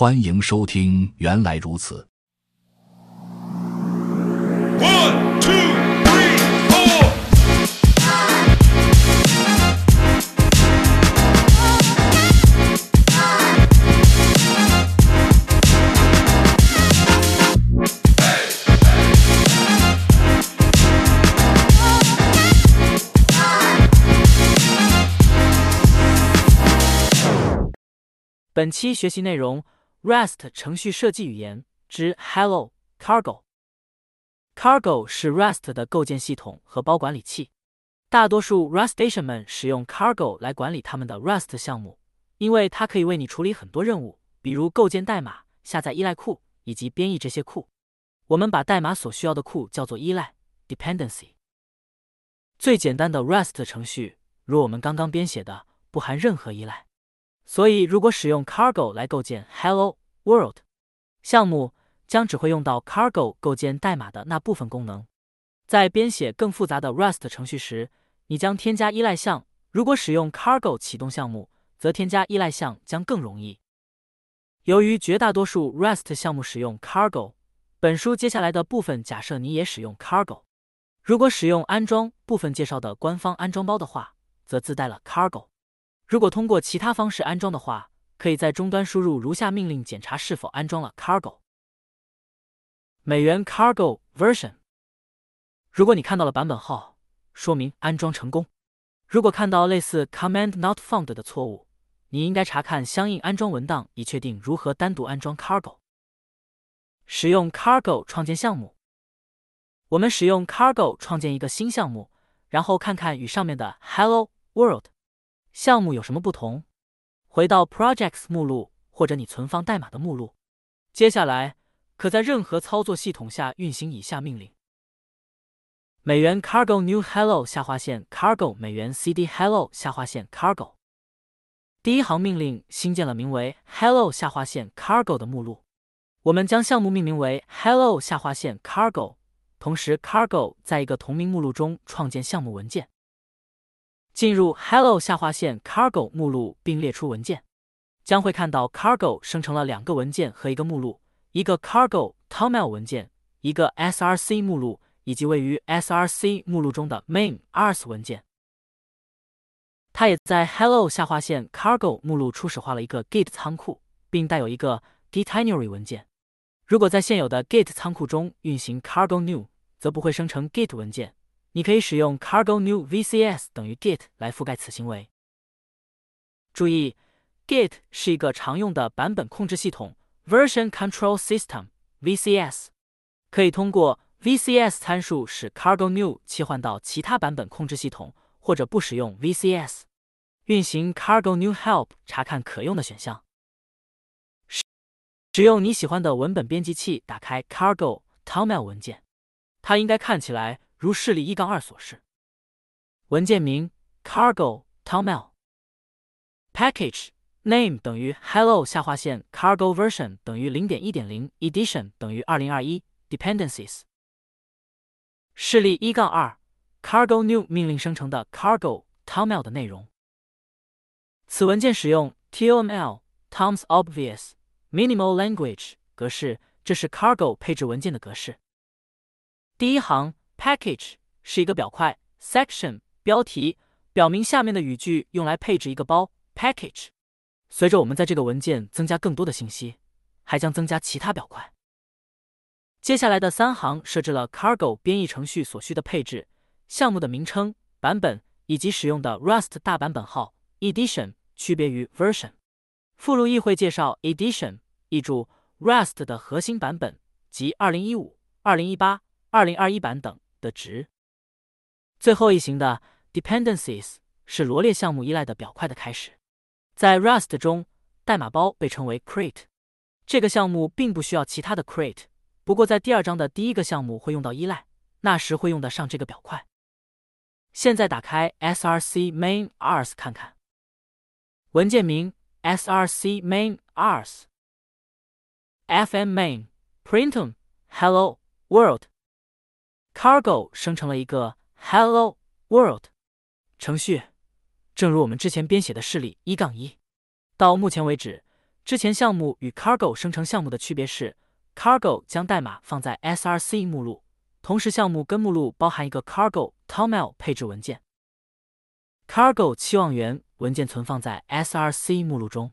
欢迎收听，原来如此。本期学习内容：Rust 程序设计语言之 Hello Cargo。Cargo 是 Rust 的构建系统和包管理器。大多数 Rustation 们使用 Cargo 来管理他们的 Rust 项目，因为它可以为你处理很多任务，比如构建代码、下载依赖库以及编译这些库。我们把代码所需要的库叫做依赖 （dependency）。最简单的 Rust 程序，如我们刚刚编写的，不含任何依赖。所以，如果使用 Cargo 来构建 Hello World 项目，将只会用到 Cargo 构建代码的那部分功能。在编写更复杂的 Rust 程序时，你将添加依赖项。如果使用 Cargo 启动项目，则添加依赖项将更容易。由于绝大多数 Rust 项目使用 Cargo，本书接下来的部分假设你也使用 Cargo。如果使用安装部分介绍的官方安装包的话，则自带了 Cargo。如果通过其他方式安装的话，可以在终端输入如下命令检查是否安装了 Cargo。美元 Cargo Version。如果你看到了版本号，说明安装成功。如果看到类似 Command Not Found 的错误，你应该查看相应安装文档以确定如何单独安装 Cargo。使用 Cargo 创建项目。我们使用 Cargo 创建一个新项目，然后看看与上面的 Hello World。项目有什么不同？回到 Projects 目录或者你存放代码的目录。接下来，可在任何操作系统下运行以下命令：美元 cargo new hello 下划线 cargo 美元 cd hello 下划线 cargo。第一行命令新建了名为 hello 下划线 cargo 的目录。我们将项目命名为 hello 下划线 cargo，同时 cargo 在一个同名目录中创建项目文件。进入 Hello 下划线 Cargo 目录并列出文件，将会看到 Cargo 生成了两个文件和一个目录，一个 Cargo Toml 文件，一个 src 目录，以及位于 src 目录中的 main.rs 文件。它也在 Hello 下划线 Cargo 目录初始化了一个 Git 仓库，并带有一个 Gitinerary 文件。如果在现有的 Git 仓库中运行 Cargo New，则不会生成 Git 文件。你可以使用 cargo new vcs 等于 git 来覆盖此行为。注意，git 是一个常用的版本控制系统 （version control system，VCS），可以通过 VCS 参数使 cargo new 切换到其他版本控制系统，或者不使用 VCS。运行 cargo new help 查看可用的选项。使用你喜欢的文本编辑器打开 cargo toml 文件，它应该看起来。如示例一杠二所示，文件名 cargo toml package name 等于 hello 下划线 cargo version 等于零点一点零 edition 等于二零二一 dependencies 示例一杠二 cargo new 命令生成的 cargo toml 的内容。此文件使用 toml Tom's obvious minimal language 格式，这是 cargo 配置文件的格式。第一行。Package 是一个表块，section 标题表明下面的语句用来配置一个包。Package 随着我们在这个文件增加更多的信息，还将增加其他表块。接下来的三行设置了 Cargo 编译程序所需的配置、项目的名称、版本以及使用的 Rust 大版本号 Edition 区别于 Version。附录议会介绍 Edition 译注 Rust 的核心版本及2015、2018、2021版等。的值。最后一行的 dependencies 是罗列项目依赖的表块的开始。在 Rust 中，代码包被称为 crate。这个项目并不需要其他的 crate，不过在第二章的第一个项目会用到依赖，那时会用得上这个表块。现在打开 src main.rs 看看，文件名 src main.rs fm main printum hello world。Cargo 生成了一个 Hello World 程序，正如我们之前编写的示例一杠一。到目前为止，之前项目与 Cargo 生成项目的区别是，Cargo 将代码放在 src 目录，同时项目根目录包含一个 Cargo toml 配置文件。Cargo 期望源文件存放在 src 目录中，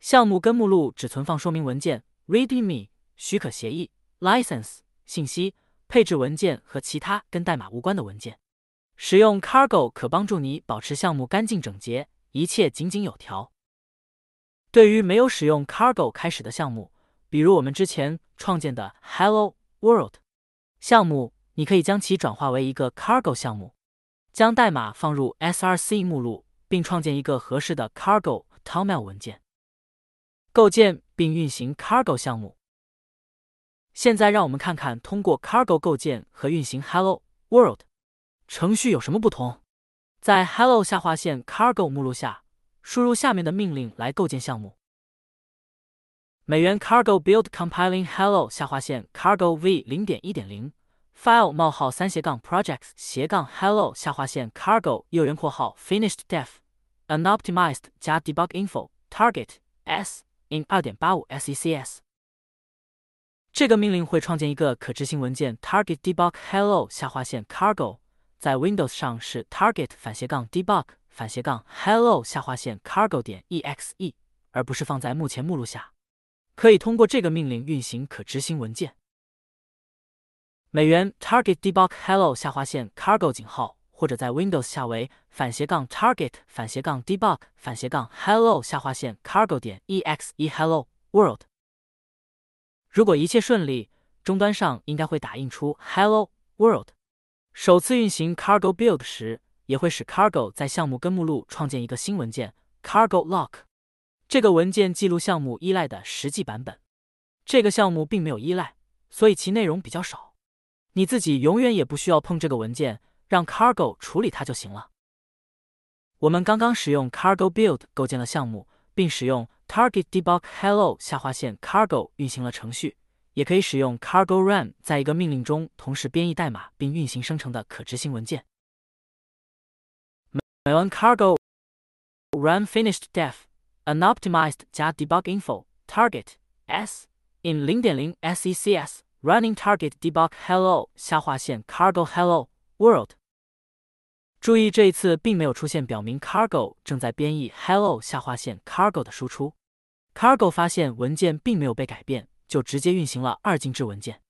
项目根目录只存放说明文件、readme 许可协议、license 信息、配置文件和其他跟代码无关的文件。使用 Cargo 可帮助你保持项目干净整洁，一切井井有条。对于没有使用 Cargo 开始的项目，比如我们之前创建的 Hello World 项目，你可以将其转化为一个 Cargo 项目，将代码放入 src 目录，并创建一个合适的 Cargo toml 文件，构建并运行 Cargo 项目。现在让我们看看通过 Cargo 构建和运行 Hello World 程序有什么不同。在 Hello 下划线 Cargo 目录下。输入下面的命令来构建项目：美元 cargo build compiling hello 下划线 cargo v 零点一点零 file 冒号三斜杠 projects 斜杠 hello 下划线 cargo 右圆括号 finished def unoptimized 加 debug info target s in 二点八五 secs。这个命令会创建一个可执行文件 target debug hello 下划线 cargo，在 Windows 上是 target 反斜杠 debug。反斜杠 hello 下划线 cargo 点 exe，而不是放在目前目录下。可以通过这个命令运行可执行文件。美元 target debug hello 下划线 cargo 井号，或者在 Windows 下为反斜杠 target 反斜杠 debug 反斜杠 hello 下划线 cargo 点 exe hello world。如果一切顺利，终端上应该会打印出 hello world。首次运行 cargo build 时。也会使 Cargo 在项目根目录创建一个新文件 Cargo Lock，这个文件记录项目依赖的实际版本。这个项目并没有依赖，所以其内容比较少。你自己永远也不需要碰这个文件，让 Cargo 处理它就行了。我们刚刚使用 Cargo Build 构建了项目，并使用 Target Debug Hello 下划线 Cargo 运行了程序，也可以使用 Cargo Run 在一个命令中同时编译代码并运行生成的可执行文件。美文 cargo run finished def unoptimized 加 debug info target s in 零点零 secs running target debug hello 下划线 cargo hello world。注意这一次并没有出现表明 cargo 正在编译 hello 下划线 cargo 的输出。 Cargo 发现文件并没有被改变，就直接运行了二进制文件。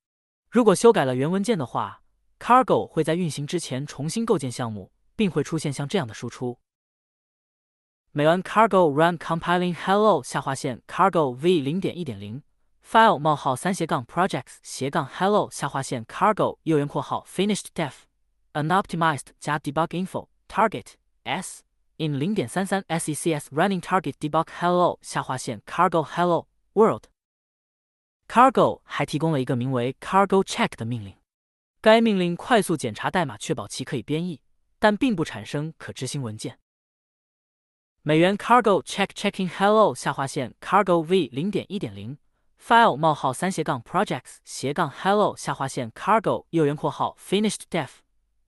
如果修改了原文件的话，cargo 会在运行之前重新构建项目。并会出现像这样的输出：美元 cargo run compiling hello 下划线 cargo v 零点一点零 file 冒号三斜杠 projects 斜杠 hello 下划线 cargo 右圆括号 finished def unoptimized 加 debug info target s in 零点三三 secs running target debug hello 下划线 cargo hello world cargo 还提供了一个名为 cargo check 的命令，该命令快速检查代码，确保其可以编译。但并不产生可执行文件。美元 cargo check checking hello 下划线 cargo v 零点一点零 file 冒号三斜杠 projects 斜杠 hello 下划线 cargo 右圆括号 finished def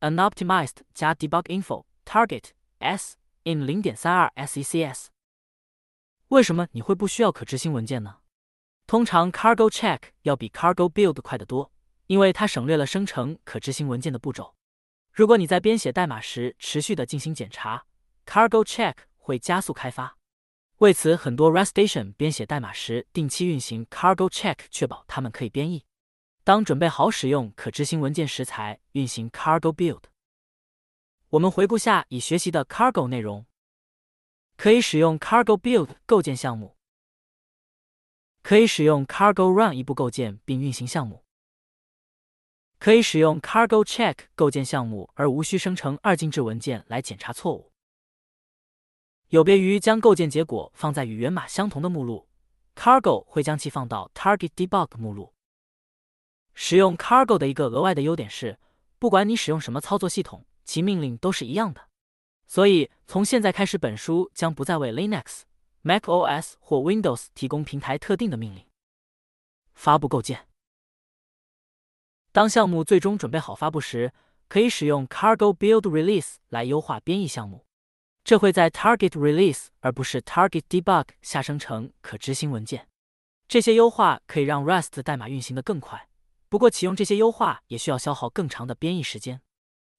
unoptimized 加 debug info target s in 零点三二 secs。为什么你会不需要可执行文件呢？通常 cargo check 要比 cargo build 快得多，因为它省略了生成可执行文件的步骤。如果你在编写代码时持续的进行检查，Cargo Check 会加速开发。为此，很多 Restation 编写代码时定期运行 Cargo Check，确保它们可以编译。当准备好使用可执行文件时，才运行 Cargo Build。我们回顾下已学习的 Cargo 内容：可以使用 Cargo Build 构建项目，可以使用 Cargo Run 一步构建并运行项目。可以使用 Cargo Check 构建项目，而无需生成二进制文件来检查错误。有别于将构建结果放在与源码相同的目录，Cargo 会将其放到 Target Debug 目录。使用 Cargo 的一个额外的优点是，不管你使用什么操作系统，其命令都是一样的。所以从现在开始，本书将不再为 Linux、macOS 或 Windows 提供平台特定的命令。发布构建。当项目最终准备好发布时，可以使用 Cargo Build Release 来优化编译项目。这会在 Target Release 而不是 Target Debug 下生成可执行文件。这些优化可以让 Rust 代码运行的更快，不过启用这些优化也需要消耗更长的编译时间。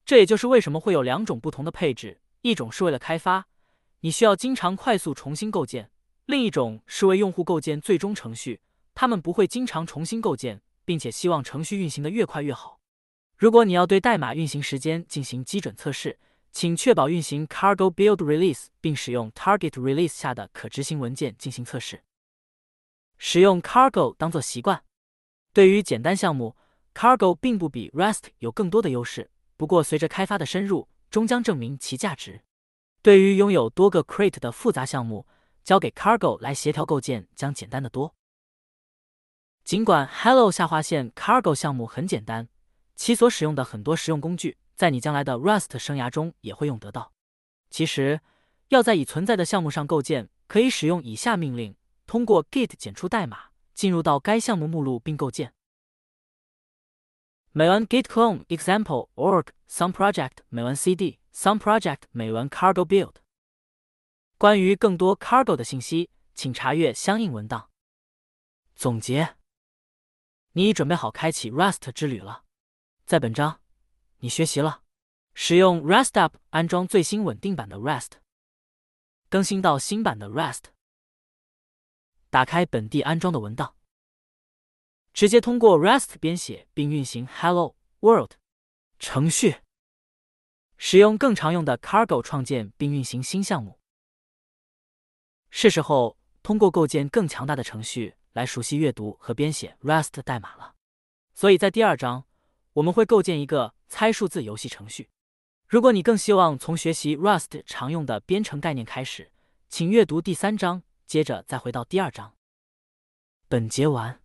这也就是为什么会有两种不同的配置：一种是为了开发，你需要经常快速重新构建；另一种是为用户构建最终程序，他们不会经常重新构建，并且希望程序运行的越快越好。如果你要对代码运行时间进行基准测试，请确保运行 Cargo Build Release，并使用 Target Release 下的可执行文件进行测试。使用 Cargo 当做习惯。对于简单项目，Cargo 并不比 Rust 有更多的优势。不过，随着开发的深入，终将证明其价值。对于拥有多个 crate 的复杂项目，交给 Cargo 来协调构建将简单的多。尽管 Hello 下划线 Cargo 项目很简单，其所使用的很多实用工具，在你将来的 Rust 生涯中也会用得到。其实，要在已存在的项目上构建，可以使用以下命令。通过 Git 检出代码，进入到该项目目录并构建。美文 Git clone example org some project 美文 cd some project 美文 cargo build。关于更多 cargo 的信息，请查阅相应文档。总结：你已准备好开启 Rust 之旅了。在本章，你学习了使用 Rust App 安装最新稳定版的 Rust，更新到新版的 Rust。打开本地安装的文档，直接通过 Rust 编写并运行 Hello World 程序。使用更常用的 Cargo 创建并运行新项目。是时候通过构建更强大的程序来熟悉阅读和编写 Rust 代码了。所以在第二章，我们会构建一个猜数字游戏程序。如果你更希望从学习 Rust 常用的编程概念开始，请阅读第三章。接着再回到第二章。本节完。